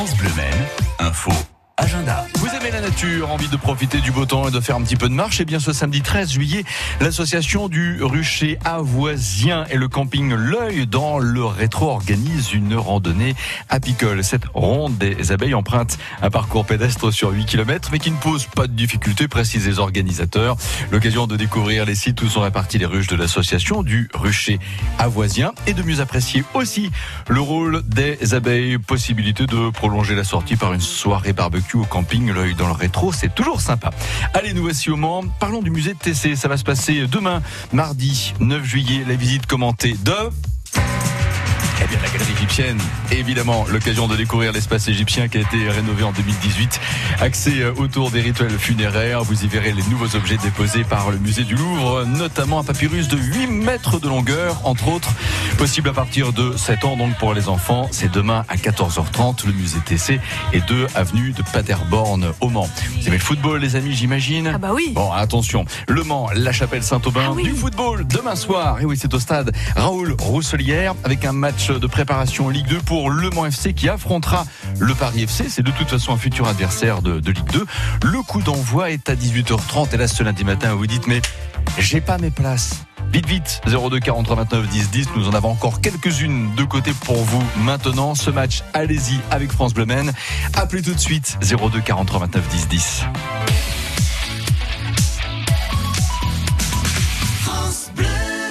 France Bleu Maine, info Vous aimez la nature, envie de profiter du beau temps et de faire un petit peu de marche Eh bien, ce samedi 13 juillet, l'association du rucher avoisien et le camping L'œil dans le rétro organise une randonnée apicole. Cette ronde des abeilles emprunte un parcours pédestre sur 8 km, mais qui ne pose pas de difficulté, précisent les organisateurs. L'occasion de découvrir les sites où sont réparties les ruches de l'association du rucher avoisien et de mieux apprécier aussi le rôle des abeilles. Possibilité de prolonger la sortie par une soirée barbecue au camping, l'œil dans le rétro, c'est toujours sympa. Allez, nous voici au Mans. Parlons du musée de TC. Ça va se passer demain, mardi 9 juillet. La visite commentée de eh bien, la galerie égyptienne, évidemment, l'occasion de découvrir l'espace égyptien qui a été rénové en 2018. Accès euh, autour des rituels funéraires. Vous y verrez les nouveaux objets déposés par le musée du Louvre, notamment un papyrus de 8 mètres de longueur, entre autres. Possible à partir de 7 ans, donc pour les enfants. C'est demain à 14h30, le musée TC et 2 avenue de Paderborn au Mans. Vous aimez le football, les amis, j'imagine? Ah bah oui. Bon, attention. Le Mans, la chapelle Saint-Aubin, Ah oui. du football demain soir. Et oui, c'est au stade Raoul Rousselière avec un match de préparation Ligue 2 pour Le Mans FC qui affrontera le Paris FC. C'est de toute façon un futur adversaire de, Ligue 2. Le coup d'envoi est à 18h30. Et là, ce lundi matin, vous dites, mais j'ai pas mes places. Vite, vite, 02 43 29 10 10. Nous en avons encore quelques-unes de côté pour vous maintenant. Ce match, allez-y avec France Bleu. Appelez tout de suite 02 43 29 10 10.